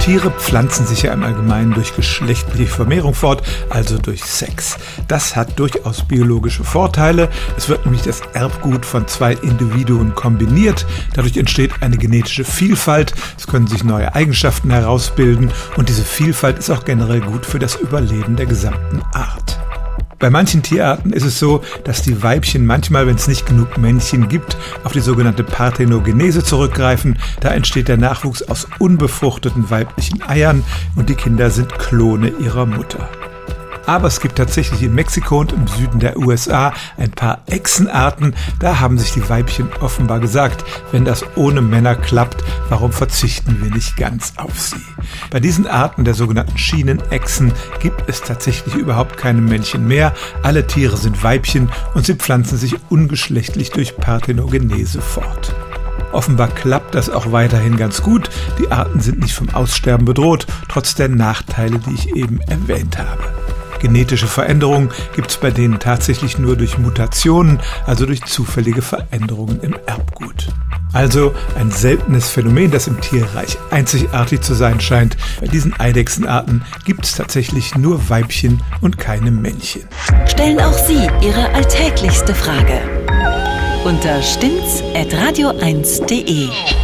Tiere pflanzen sich ja im Allgemeinen durch geschlechtliche Vermehrung fort, also durch Sex. Das hat durchaus biologische Vorteile. Es wird nämlich das Erbgut von zwei Individuen kombiniert. Dadurch entsteht eine genetische Vielfalt. Es können sich neue Eigenschaften herausbilden und diese Vielfalt ist auch generell gut für das Überleben der gesamten Art. Bei manchen Tierarten ist es so, dass die Weibchen manchmal, wenn es nicht genug Männchen gibt, auf die sogenannte Parthenogenese zurückgreifen. Da entsteht der Nachwuchs aus unbefruchteten weiblichen Eiern und die Kinder sind Klone ihrer Mutter. Aber es gibt tatsächlich in Mexiko und im Süden der USA ein paar Echsenarten. Da haben sich die Weibchen offenbar gesagt, wenn das ohne Männer klappt, warum verzichten wir nicht ganz auf sie? Bei diesen Arten der sogenannten Schienenechsen gibt es tatsächlich überhaupt keine Männchen mehr. Alle Tiere sind Weibchen und sie pflanzen sich ungeschlechtlich durch Parthenogenese fort. Offenbar klappt das auch weiterhin ganz gut. Die Arten sind nicht vom Aussterben bedroht, trotz der Nachteile, die ich eben erwähnt habe. Genetische Veränderungen gibt es bei denen tatsächlich nur durch Mutationen, also durch zufällige Veränderungen im Erbgut. Also ein seltenes Phänomen, das im Tierreich einzigartig zu sein scheint. Bei diesen Eidechsenarten gibt es tatsächlich nur Weibchen und keine Männchen. Stellen auch Sie Ihre alltäglichste Frage unter stimmt's at radio1.de.